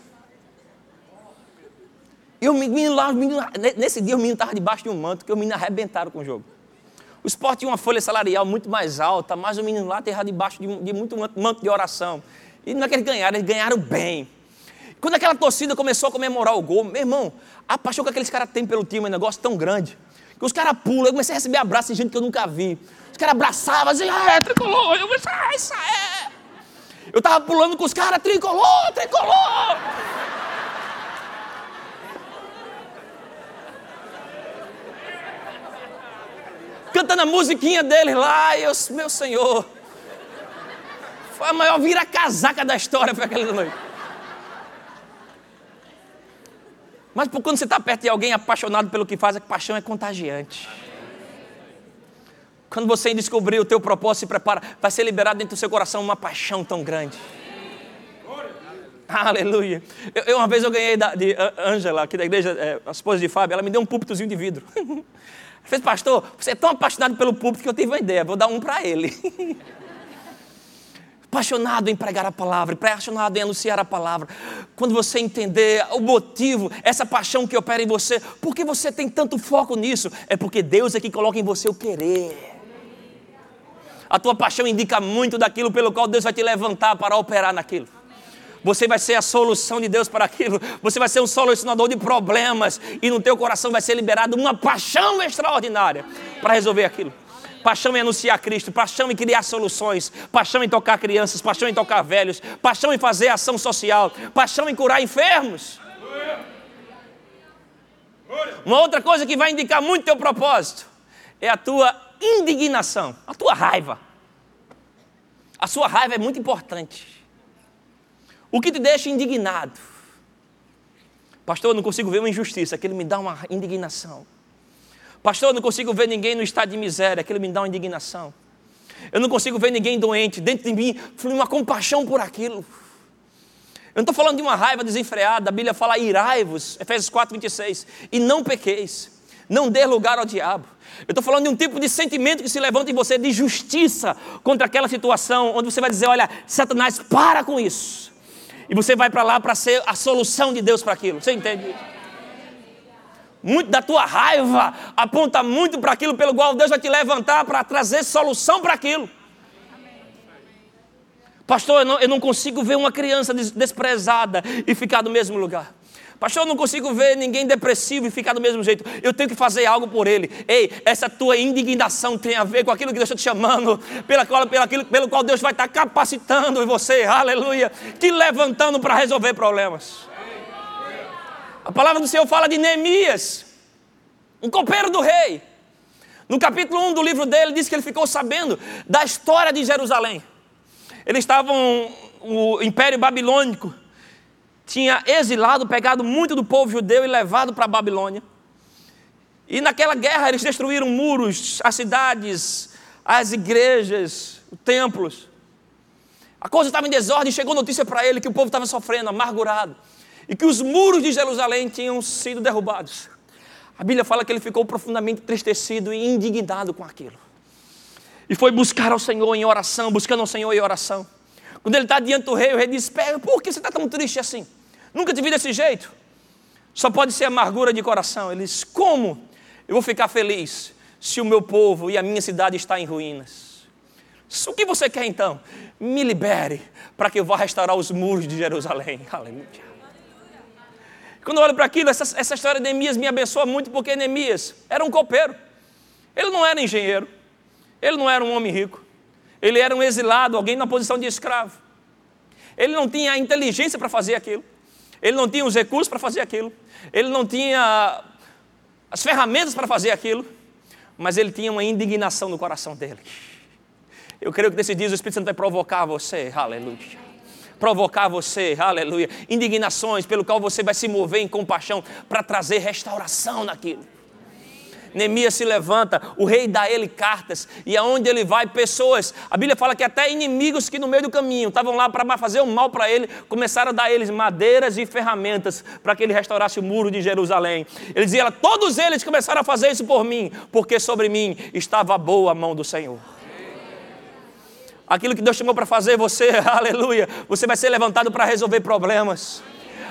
E o menino lá, o menino, nesse dia o menino estava debaixo de um manto, que o menino arrebentaram com o jogo. O esporte tinha uma folha salarial muito mais alta, mas o menino lá estava debaixo de, de muito manto de oração. E não é que eles ganharam, eles ganharam bem. Quando aquela torcida começou a comemorar o gol, meu irmão, a paixão que aqueles caras têm pelo time é um negócio tão grande. Que os caras pulam, eu comecei a receber abraços de gente que eu nunca vi. Os caras abraçavam, diziam, ah, é tricolor. Eu comecei, ah, isso é. Eu tava pulando com os caras, tricolor, tricolor. Cantando a musiquinha deles lá, e eu, meu Senhor. Foi a maior vira-casaca da história foi aquela noite. Mas quando você está perto de alguém apaixonado pelo que faz, a paixão é contagiante. Quando você descobrir o teu propósito, se prepara, vai ser liberado dentro do seu coração uma paixão tão grande. Aleluia. Eu, eu, uma vez eu ganhei da, de Ângela, aqui da igreja, é, a esposa de Fábio, ela me deu um púlpitozinho de vidro. <laughs> Ela fez, pastor, você é tão apaixonado pelo púlpito que eu tive uma ideia, vou dar um para ele. <laughs> apaixonado em pregar a palavra, apaixonado em anunciar a palavra. Quando você entender o motivo, essa paixão que opera em você, por que você tem tanto foco nisso? É porque Deus é que coloca em você o querer. A tua paixão indica muito daquilo pelo qual Deus vai te levantar para operar naquilo. Você vai ser a solução de Deus para aquilo. Você vai ser um solucionador de problemas e no teu coração vai ser liberado uma paixão extraordinária para resolver aquilo paixão em anunciar Cristo, paixão em criar soluções, paixão em tocar crianças, paixão em tocar velhos, paixão em fazer ação social, paixão em curar enfermos. Uma outra coisa que vai indicar muito teu propósito é a tua indignação, a tua raiva. A sua raiva é muito importante. O que te deixa indignado? Pastor, eu não consigo ver uma injustiça, aquilo me dá uma indignação. Pastor, eu não consigo ver ninguém no estado de miséria, aquilo me dá uma indignação. Eu não consigo ver ninguém doente, dentro de mim flui uma compaixão por aquilo. Eu não estou falando de uma raiva desenfreada, a Bíblia fala irai-vos, Efésios 4, 26, e não pequeis, não dê lugar ao diabo. Eu estou falando de um tipo de sentimento que se levanta em você de justiça contra aquela situação, onde você vai dizer: olha, Satanás, para com isso. E você vai para lá para ser a solução de Deus para aquilo. Você entende? Muito da tua raiva aponta muito para aquilo pelo qual Deus vai te levantar para trazer solução para aquilo. Pastor, eu não, eu não, consigo ver uma criança desprezada e ficar no mesmo lugar. Pastor, eu não consigo ver ninguém depressivo e ficar do mesmo jeito. Eu tenho que fazer algo por ele. Ei, essa tua indignação tem a ver com aquilo que Deus está te chamando, pela qual, aquilo, pelo qual Deus vai estar capacitando você, aleluia, te levantando para resolver problemas. A palavra do Senhor fala de Neemias, um copeiro do rei. No capítulo 1 do livro dele, diz que ele ficou sabendo da história de Jerusalém. Eles estavam, o Império Babilônico tinha exilado, pegado muito do povo judeu e levado para a Babilônia. E naquela guerra eles destruíram muros, as cidades, as igrejas, os templos. A coisa estava em desordem, chegou notícia para ele que o povo estava sofrendo, amargurado e que os muros de Jerusalém tinham sido derrubados. A Bíblia fala que ele ficou profundamente entristecido e indignado com aquilo. E foi buscar ao Senhor em oração, buscando ao Senhor em oração. Quando ele está diante do rei, o rei diz: Por que você está tão triste assim? Nunca te vi desse jeito. Só pode ser amargura de coração. Ele diz: Como eu vou ficar feliz se o meu povo e a minha cidade está em ruínas? O que você quer então? Me libere para que eu vá restaurar os muros de Jerusalém. <laughs> Aleluia. Quando eu olho para aquilo, essa, essa história de Neemias me abençoa muito, porque Neemias era um copeiro. Ele não era engenheiro, ele não era um homem rico, ele era um exilado, alguém na posição de escravo. Ele não tinha a inteligência para fazer aquilo, ele não tinha os recursos para fazer aquilo, ele não tinha as ferramentas para fazer aquilo, mas ele tinha uma indignação no coração dele. Eu creio que nesses dias o Espírito Santo vai provocar você, aleluia. Provocar você, aleluia. Indignações pelo qual você vai se mover em compaixão para trazer restauração naquilo. Neemias se levanta, o rei dá ele cartas, e aonde ele vai, pessoas, a Bíblia fala que até inimigos que no meio do caminho estavam lá para fazer o mal para ele, começaram a dar eles madeiras e ferramentas para que ele restaurasse o muro de Jerusalém. Ele dizia, todos eles começaram a fazer isso por mim, porque sobre mim estava a boa mão do Senhor aquilo que Deus chamou para fazer, você, <laughs> aleluia, você vai ser levantado para resolver problemas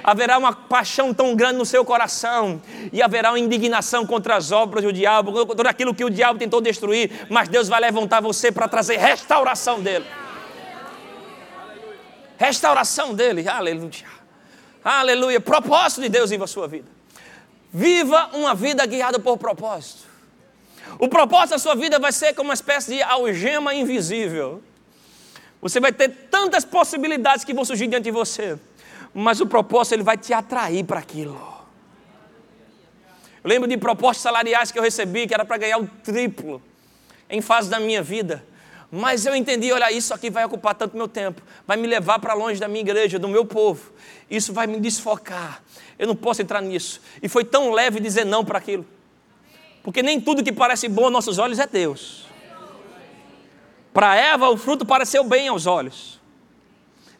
haverá uma paixão tão grande no seu coração, e haverá uma indignação contra as obras do diabo, contra aquilo que o diabo tentou destruir, mas Deus vai levantar você para trazer restauração dele. Restauração dele, aleluia. Aleluia. Propósito de Deus em sua vida. Viva uma vida guiada por propósito. O propósito da sua vida vai ser como uma espécie de algema invisível. Você vai ter tantas possibilidades que vão surgir diante de você mas o propósito ele vai te atrair para aquilo. Eu lembro de propostas salariais que eu recebi, que era para ganhar o triplo em fase da minha vida. Mas eu entendi, olha, isso aqui vai ocupar tanto meu tempo, vai me levar para longe da minha igreja, do meu povo. Isso vai me desfocar. Eu não posso entrar nisso. E foi tão leve dizer não para aquilo. Porque nem tudo que parece bom aos nossos olhos é Deus. Para Eva, o fruto pareceu bem aos olhos.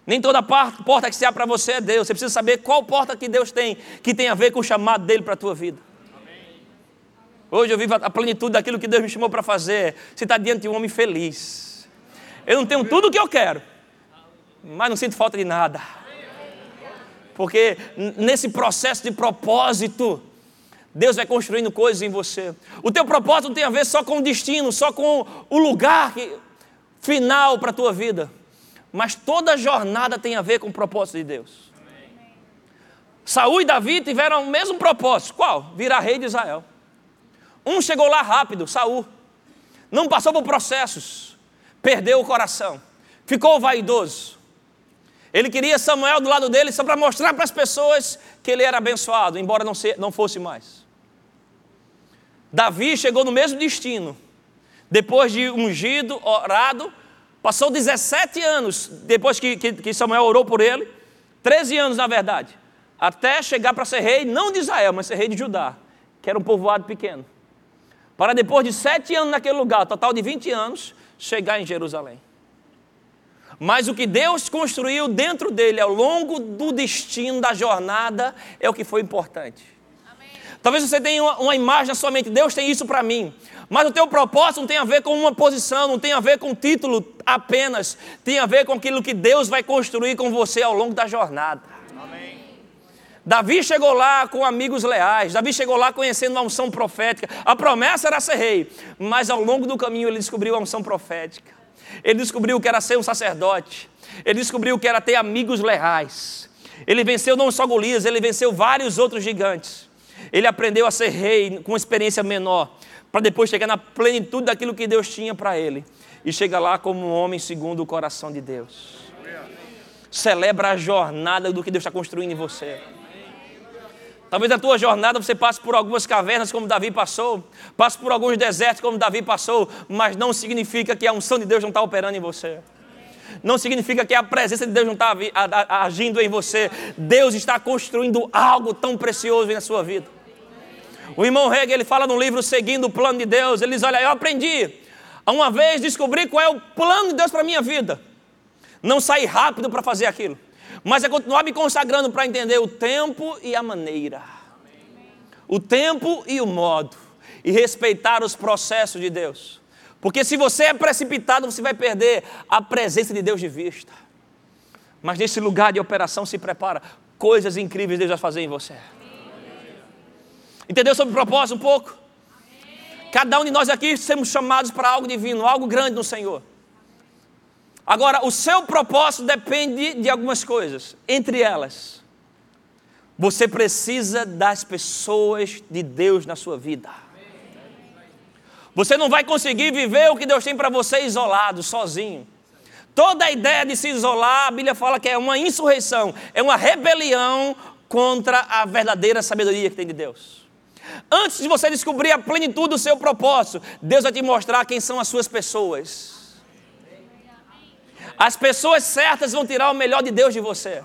Nem toda porta que se abre para você é Deus. Você precisa saber qual porta que Deus tem, que tem a ver com o chamado dele para a tua vida. Hoje eu vivo a plenitude daquilo que Deus me chamou para fazer. Você está diante de um homem feliz. Eu não tenho tudo o que eu quero, mas não sinto falta de nada. Porque nesse processo de propósito, Deus vai construindo coisas em você. O teu propósito não tem a ver só com o destino, só com o lugar final para a tua vida. Mas toda jornada tem a ver com o propósito de Deus. Amém. Saúl e Davi tiveram o mesmo propósito. Qual? Virar rei de Israel. Um chegou lá rápido, Saul. Não passou por processos. Perdeu o coração. Ficou vaidoso. Ele queria Samuel do lado dele só para mostrar para as pessoas que ele era abençoado, embora não, se, não fosse mais. Davi chegou no mesmo destino. Depois de ungido, orado, Passou 17 anos depois que, que, que Samuel orou por ele, 13 anos na verdade, até chegar para ser rei, não de Israel, mas ser rei de Judá, que era um povoado pequeno. Para depois de sete anos naquele lugar, total de 20 anos, chegar em Jerusalém. Mas o que Deus construiu dentro dele ao longo do destino da jornada é o que foi importante. Talvez você tenha uma, uma imagem na sua mente, Deus tem isso para mim. Mas o teu propósito não tem a ver com uma posição, não tem a ver com título apenas, tem a ver com aquilo que Deus vai construir com você ao longo da jornada. Amém. Davi chegou lá com amigos leais, Davi chegou lá conhecendo a unção profética. A promessa era ser rei, mas ao longo do caminho ele descobriu a unção profética. Ele descobriu que era ser um sacerdote. Ele descobriu que era ter amigos leais. Ele venceu não só Golias, ele venceu vários outros gigantes. Ele aprendeu a ser rei com uma experiência menor, para depois chegar na plenitude daquilo que Deus tinha para ele. E chega lá como um homem segundo o coração de Deus. Celebra a jornada do que Deus está construindo em você. Talvez na tua jornada você passe por algumas cavernas como Davi passou, passe por alguns desertos como Davi passou, mas não significa que a unção de Deus não está operando em você. Não significa que a presença de Deus não está agindo em você. Deus está construindo algo tão precioso na sua vida. O irmão Hegel, ele fala no livro Seguindo o Plano de Deus, ele diz, olha, eu aprendi a uma vez descobrir qual é o plano de Deus para a minha vida. Não sair rápido para fazer aquilo, mas é continuar me consagrando para entender o tempo e a maneira. O tempo e o modo. E respeitar os processos de Deus. Porque se você é precipitado, você vai perder a presença de Deus de vista. Mas nesse lugar de operação se prepara. Coisas incríveis Deus vai fazer em você. Entendeu sobre o propósito um pouco? Cada um de nós aqui somos chamados para algo divino, algo grande no Senhor. Agora, o seu propósito depende de algumas coisas. Entre elas, você precisa das pessoas de Deus na sua vida. Você não vai conseguir viver o que Deus tem para você isolado, sozinho. Toda a ideia de se isolar, a Bíblia fala que é uma insurreição, é uma rebelião contra a verdadeira sabedoria que tem de Deus. Antes de você descobrir a plenitude do seu propósito, Deus vai te mostrar quem são as suas pessoas. As pessoas certas vão tirar o melhor de Deus de você.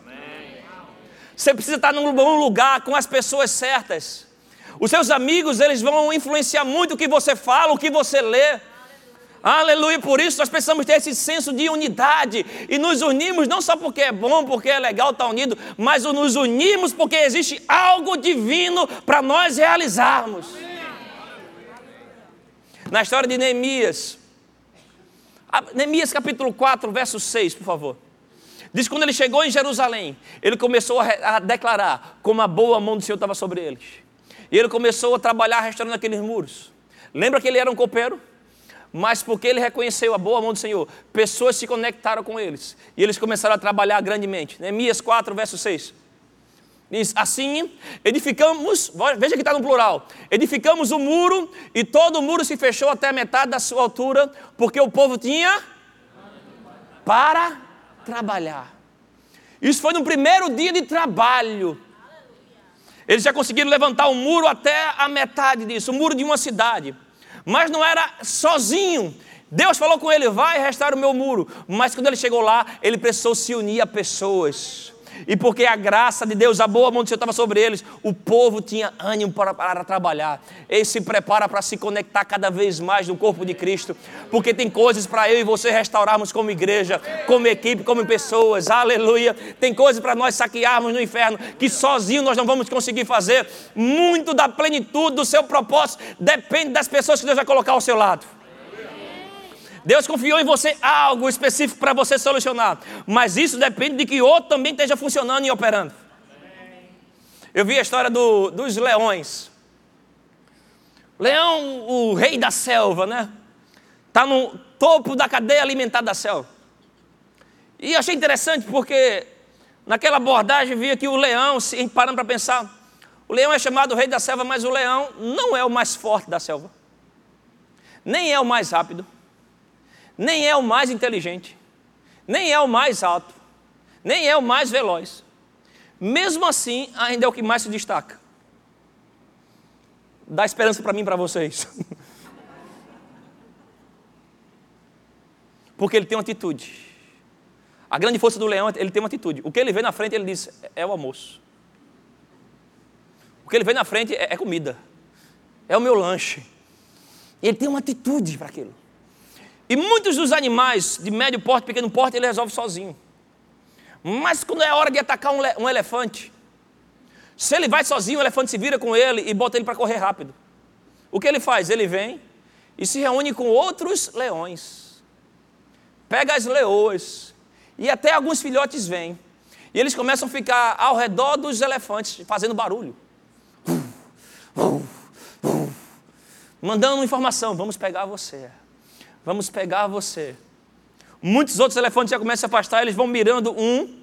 Você precisa estar num bom lugar com as pessoas certas. Os seus amigos, eles vão influenciar muito o que você fala, o que você lê. Aleluia, por isso nós precisamos ter esse senso de unidade e nos unimos não só porque é bom, porque é legal estar unido, mas nos unimos porque existe algo divino para nós realizarmos. Na história de Neemias, Neemias capítulo 4, verso 6, por favor. Diz que quando ele chegou em Jerusalém, ele começou a, declarar como a boa mão do Senhor estava sobre eles. E ele começou a trabalhar restaurando aqueles muros. Lembra que ele era um copeiro? Mas porque ele reconheceu a boa mão do Senhor, pessoas se conectaram com eles e eles começaram a trabalhar grandemente. Neemias 4, verso 6. Diz assim: edificamos, veja que está no plural, edificamos o muro e todo o muro se fechou até a metade da sua altura, porque o povo tinha para trabalhar. Isso foi no primeiro dia de trabalho. Eles já conseguiram levantar o muro até a metade disso, o muro de uma cidade mas não era sozinho. Deus falou com ele: vai restaurar o meu muro. Mas quando ele chegou lá, ele precisou se unir a pessoas. E porque a graça de Deus, a boa mão do Senhor estava sobre eles, o povo tinha ânimo para, para trabalhar. Ele se prepara para se conectar cada vez mais no corpo de Cristo. Porque tem coisas para eu e você restaurarmos como igreja, como equipe, como pessoas. Aleluia. Tem coisas para nós saquearmos no inferno que sozinho nós não vamos conseguir fazer. Muito da plenitude do seu propósito depende das pessoas que Deus vai colocar ao seu lado. Deus confiou em você algo específico para você solucionar. Mas isso depende de que outro também esteja funcionando e operando. Eu vi a história do, dos leões. Leão, o rei da selva, né? Está no topo da cadeia alimentar da selva. E achei interessante porque naquela abordagem via que o leão, se parando para pensar, o leão é chamado rei da selva, mas o leão não é o mais forte da selva. Nem é o mais rápido nem é o mais inteligente, nem é o mais alto, nem é o mais veloz. Mesmo assim, ainda é o que mais se destaca. Dá esperança para mim e para vocês. <laughs> Porque ele tem uma atitude. A grande força do leão, ele tem uma atitude. O que ele vê na frente, ele diz: é o almoço. O que ele vê na frente é, é comida. É o meu lanche. Ele tem uma atitude para aquilo. E muitos dos animais de médio porte, pequeno porte, ele resolve sozinho. Mas quando é hora de atacar um, um elefante, se ele vai sozinho, o elefante se vira com ele e bota ele para correr rápido. O que ele faz? Ele vem e se reúne com outros leões. Pega as leoas e até alguns filhotes vêm. E eles começam a ficar ao redor dos elefantes, fazendo barulho. Mandando informação: vamos pegar você vamos pegar você. Muitos outros elefantes já começam a se afastar, eles vão mirando um,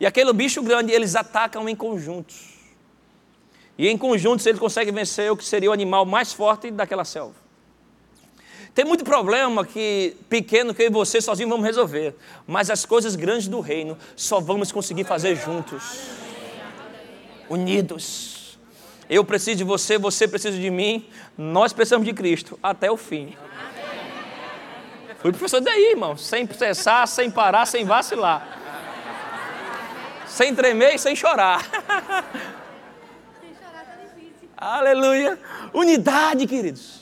e aquele bicho grande, eles atacam em conjuntos. E em conjuntos eles conseguem vencer o que seria o animal mais forte daquela selva. Tem muito problema que pequeno que eu e você sozinhos vamos resolver, mas as coisas grandes do reino só vamos conseguir fazer juntos, unidos. Eu preciso de você, você precisa de mim, nós precisamos de Cristo até o fim. Fui professor daí, irmão, sem cessar, sem parar, sem vacilar. Sem tremer e sem chorar. Sem chorar tá difícil. Aleluia. Unidade, queridos.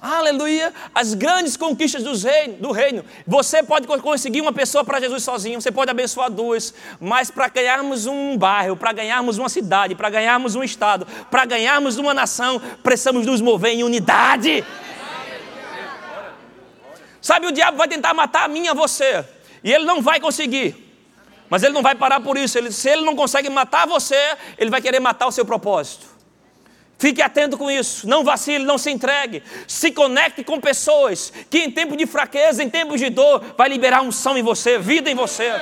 Aleluia. As grandes conquistas do reino, do reino. Você pode conseguir uma pessoa para Jesus sozinho, você pode abençoar duas, mas para ganharmos um bairro, para ganharmos uma cidade, para ganharmos um estado, para ganharmos uma nação, precisamos nos mover em unidade. Sabe, o diabo vai tentar matar a mim a você, e ele não vai conseguir. Mas ele não vai parar por isso. Ele, se ele não consegue matar você, ele vai querer matar o seu propósito. Fique atento com isso, não vacile, não se entregue. Se conecte com pessoas que em tempo de fraqueza, em tempos de dor, vai liberar unção em você, vida em você.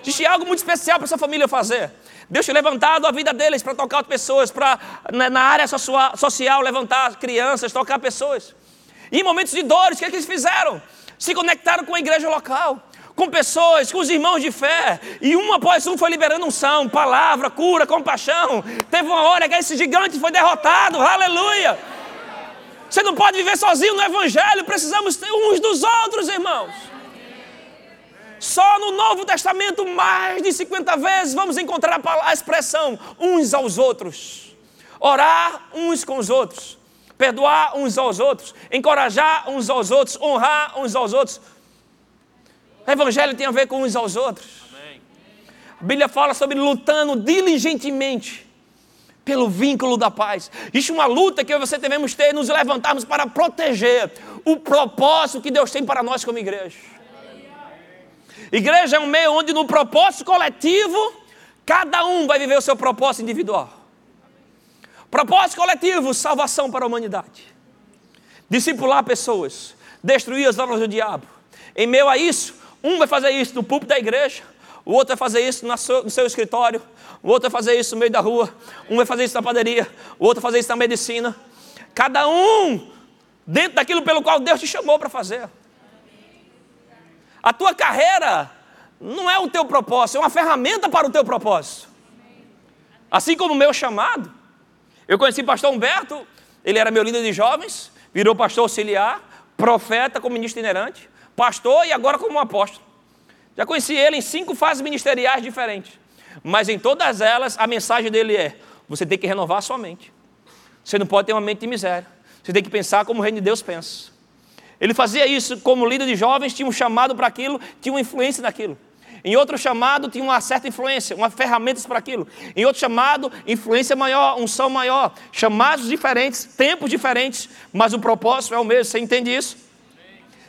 Existe algo muito especial para sua família fazer. Deus tem levantado a vida deles para tocar pessoas, para na área social levantar crianças, tocar pessoas. E em momentos de dores, o que, é que eles fizeram? Se conectaram com a igreja local, com pessoas, com os irmãos de fé, e um após um foi liberando unção, palavra, cura, compaixão. Teve uma hora que esse gigante foi derrotado, aleluia. Você não pode viver sozinho no Evangelho, precisamos ter uns dos outros, irmãos. Só no Novo Testamento, mais de 50 vezes, vamos encontrar a expressão uns aos outros. Orar uns com os outros. Perdoar uns aos outros. Encorajar uns aos outros. Honrar uns aos outros. O Evangelho tem a ver com uns aos outros. A Bíblia fala sobre lutando diligentemente pelo vínculo da paz. Existe uma luta que você devemos ter, nos levantarmos para proteger o propósito que Deus tem para nós como igreja. Igreja é um meio onde, no propósito coletivo, cada um vai viver o seu propósito individual. Propósito coletivo: salvação para a humanidade. Discipular pessoas, destruir as obras do diabo. Em meio a isso, um vai fazer isso no púlpito da igreja, o outro vai fazer isso no seu, no seu escritório, o outro vai fazer isso no meio da rua, um vai fazer isso na padaria, o outro vai fazer isso na medicina. Cada um dentro daquilo pelo qual Deus te chamou para fazer. A tua carreira não é o teu propósito, é uma ferramenta para o teu propósito. Assim como o meu chamado. Eu conheci o pastor Humberto, ele era meu líder de jovens, virou pastor auxiliar, profeta como ministro itinerante, pastor e agora como apóstolo. Já conheci ele em cinco fases ministeriais diferentes. Mas em todas elas, a mensagem dele é: você tem que renovar a sua mente. Você não pode ter uma mente de miséria. Você tem que pensar como o reino de Deus pensa. Ele fazia isso como líder de jovens, tinha um chamado para aquilo, tinha uma influência naquilo. Em outro chamado, tinha uma certa influência, uma ferramentas para aquilo. Em outro chamado, influência maior, unção maior. Chamados diferentes, tempos diferentes, mas o propósito é o mesmo. Você entende isso?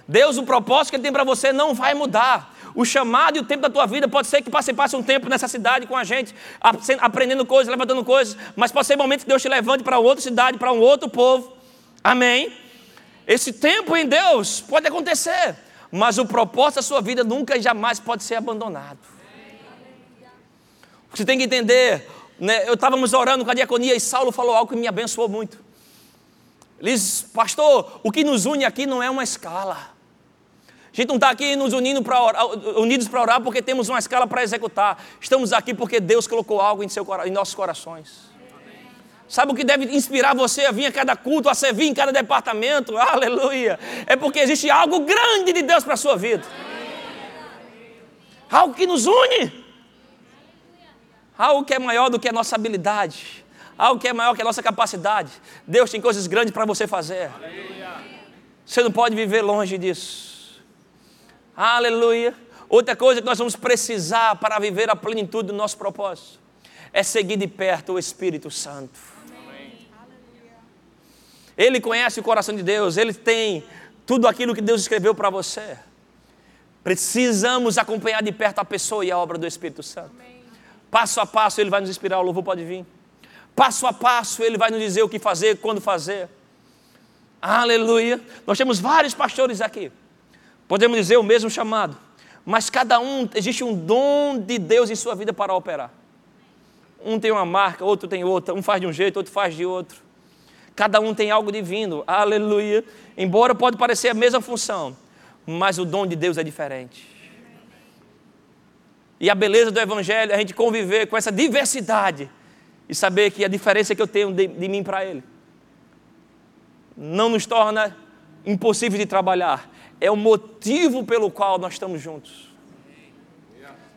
Deus, o propósito que Ele tem para você não vai mudar. O chamado e o tempo da tua vida pode ser que você passe um tempo nessa cidade com a gente, aprendendo coisas, levantando coisas, mas pode ser momento que Deus te levante para outra cidade, para um outro povo. Amém? Esse tempo em Deus pode acontecer, mas o propósito da sua vida nunca e jamais pode ser abandonado. Você tem que entender, né, eu estávamos orando com a diaconia e Saulo falou algo que me abençoou muito. Ele diz, pastor, o que nos une aqui não é uma escala. A gente não está aqui nos unindo pra orar, unidos para orar porque temos uma escala para executar. Estamos aqui porque Deus colocou algo em, seu, em nossos corações. Sabe o que deve inspirar você a vir a cada culto, a servir em cada departamento? Aleluia! É porque existe algo grande de Deus para a sua vida. Algo que nos une. Algo que é maior do que a nossa habilidade. Algo que é maior que a nossa capacidade. Deus tem coisas grandes para você fazer. Você não pode viver longe disso. Aleluia. Outra coisa que nós vamos precisar para viver a plenitude do nosso propósito é seguir de perto o Espírito Santo. Ele conhece o coração de Deus, ele tem tudo aquilo que Deus escreveu para você. Precisamos acompanhar de perto a pessoa e a obra do Espírito Santo. Passo a passo ele vai nos inspirar, o louvor pode vir. Passo a passo ele vai nos dizer o que fazer, quando fazer. Aleluia. Nós temos vários pastores aqui. Podemos dizer o mesmo chamado, mas cada um existe um dom de Deus em sua vida para operar. Um tem uma marca, outro tem outra, um faz de um jeito, outro faz de outro. Cada um tem algo divino, aleluia. Embora pode parecer a mesma função, mas o dom de Deus é diferente. E a beleza do Evangelho é a gente conviver com essa diversidade e saber que a diferença que eu tenho de, de mim para Ele não nos torna impossível de trabalhar, é o motivo pelo qual nós estamos juntos.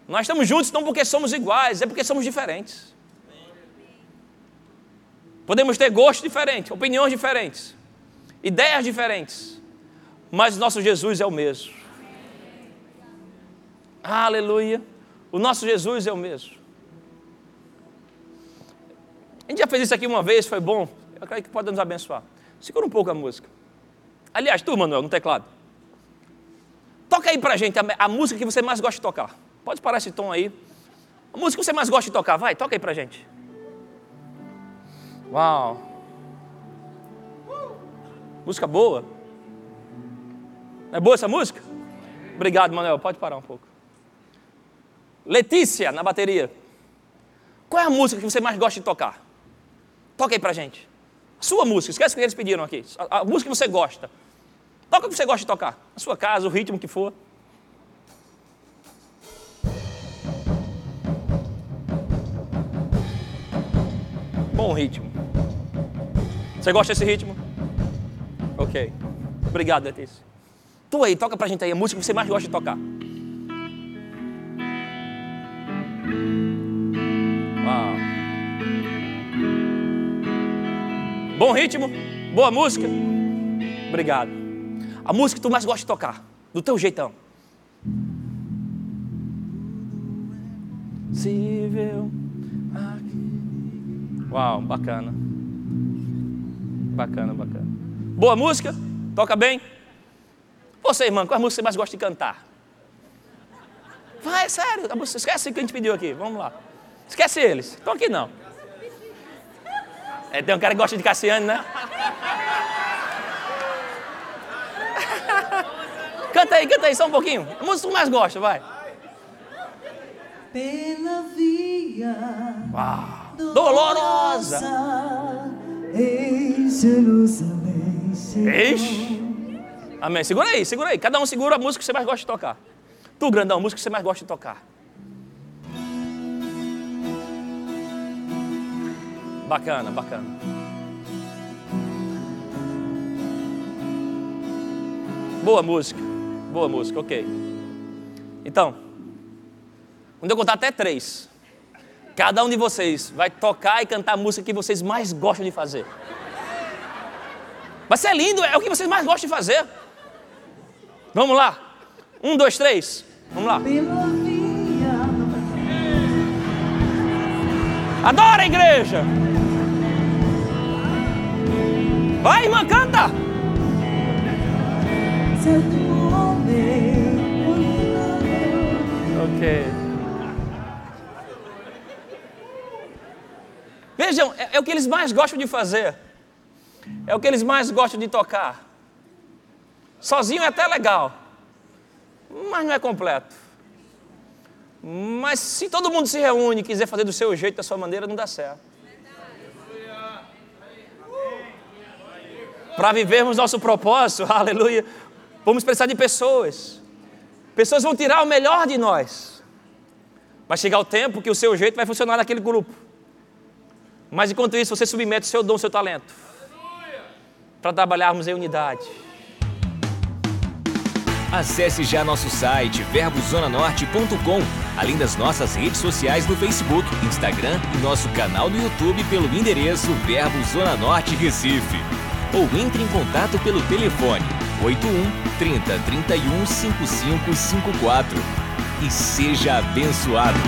Nós estamos juntos não porque somos iguais, é porque somos diferentes. Podemos ter gostos diferentes, opiniões diferentes, ideias diferentes, mas nosso Jesus é o mesmo. Aleluia. O nosso Jesus é o mesmo. A gente já fez isso aqui uma vez, foi bom. Eu creio que pode nos abençoar. Segura um pouco a música. Aliás, tu, Manuel, no teclado. Toca aí pra gente a, a música que você mais gosta de tocar. Pode parar esse tom aí. A música que você mais gosta de tocar, vai, toca aí pra gente. Uau! Música boa. É boa essa música? Obrigado, Manuel. Pode parar um pouco. Letícia, na bateria. Qual é a música que você mais gosta de tocar? Toca aí pra gente. sua música, esquece o que eles pediram aqui. A, a música que você gosta. Toca o que você gosta de tocar. Na sua casa, o ritmo que for. Bom ritmo. Você gosta desse ritmo? Ok. Obrigado, Letícia. Tu aí, toca pra gente aí a música que você mais gosta de tocar. Uau. Bom ritmo, boa música. Obrigado. A música que tu mais gosta de tocar, do teu jeitão. Uau, bacana. Bacana, bacana. Boa música? Toca bem? Você, irmã, qual é a música que você mais gosta de cantar? Vai, sério, esquece o que a gente pediu aqui, vamos lá. Esquece eles, estão aqui não. É, tem um cara que gosta de Cassiane, né? canta aí, canta aí, só um pouquinho. A música que mais gosta, vai. Pela via Uau. Dolorosa. Ixi. Amém. Segura aí, segura aí. Cada um segura a música que você mais gosta de tocar. Tu, grandão, a música que você mais gosta de tocar. Bacana, bacana. Boa música, boa música, ok. Então, quando eu contar até três, cada um de vocês vai tocar e cantar a música que vocês mais gostam de fazer. Vai ser lindo, é o que vocês mais gostam de fazer. Vamos lá. Um, dois, três. Vamos lá. Adora a igreja. Vai, irmã, canta. homem Ok. Vejam, é, é o que eles mais gostam de fazer. É o que eles mais gostam de tocar. Sozinho é até legal, mas não é completo. Mas se todo mundo se reúne e quiser fazer do seu jeito, da sua maneira, não dá certo. Para vivermos nosso propósito, <laughs> aleluia, vamos precisar de pessoas. Pessoas vão tirar o melhor de nós. Vai chegar o tempo que o seu jeito vai funcionar naquele grupo. Mas enquanto isso, você submete o seu dom, o seu talento. Para trabalharmos em unidade. Acesse já nosso site verbozonanorte.com, além das nossas redes sociais no Facebook, Instagram e nosso canal no YouTube pelo endereço Verbo Zona Norte Recife. Ou entre em contato pelo telefone 81 30 31 5554 e seja abençoado.